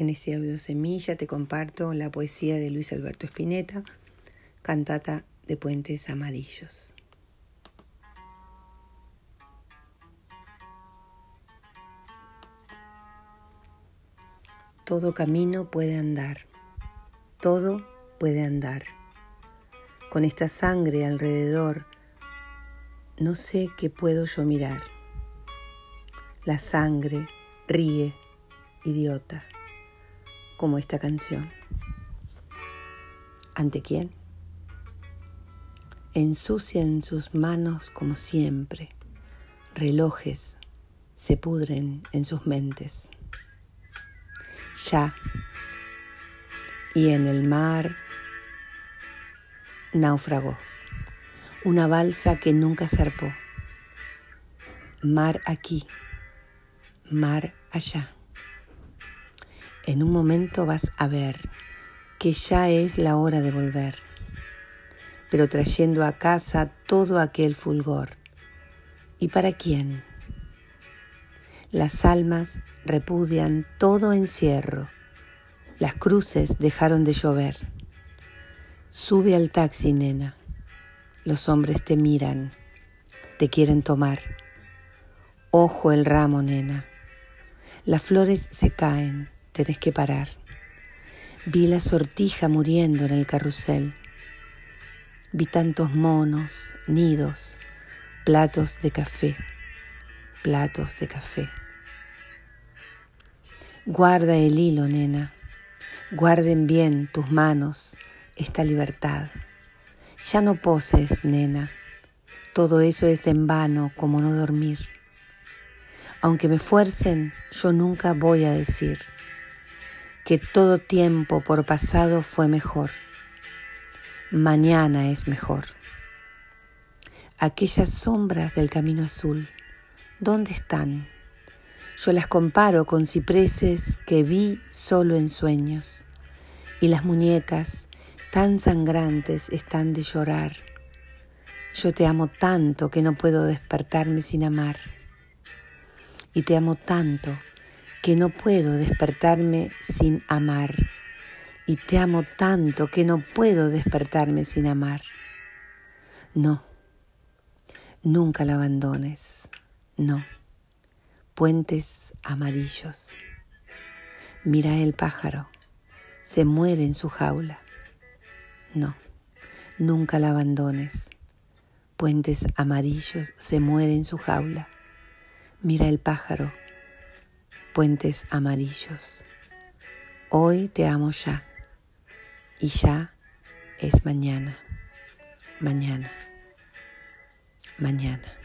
En este audio semilla te comparto la poesía de Luis Alberto Spinetta, cantata de Puentes Amarillos. Todo camino puede andar, todo puede andar. Con esta sangre alrededor, no sé qué puedo yo mirar. La sangre ríe, idiota como esta canción. ¿Ante quién? Ensucia en sus manos como siempre. Relojes se pudren en sus mentes. Ya. Y en el mar naufragó. Una balsa que nunca zarpó. Mar aquí, mar allá. En un momento vas a ver que ya es la hora de volver, pero trayendo a casa todo aquel fulgor. ¿Y para quién? Las almas repudian todo encierro, las cruces dejaron de llover. Sube al taxi, nena, los hombres te miran, te quieren tomar. Ojo el ramo, nena, las flores se caen tenés que parar. Vi la sortija muriendo en el carrusel. Vi tantos monos, nidos, platos de café, platos de café. Guarda el hilo, nena. Guarden bien tus manos esta libertad. Ya no poses, nena. Todo eso es en vano como no dormir. Aunque me fuercen, yo nunca voy a decir que todo tiempo por pasado fue mejor. Mañana es mejor. Aquellas sombras del camino azul, ¿dónde están? Yo las comparo con cipreses que vi solo en sueños, y las muñecas tan sangrantes están de llorar. Yo te amo tanto que no puedo despertarme sin amar, y te amo tanto que no puedo despertarme sin amar. Y te amo tanto que no puedo despertarme sin amar. No, nunca la abandones. No. Puentes amarillos. Mira el pájaro. Se muere en su jaula. No, nunca la abandones. Puentes amarillos se muere en su jaula. Mira el pájaro puentes amarillos. Hoy te amo ya y ya es mañana, mañana, mañana.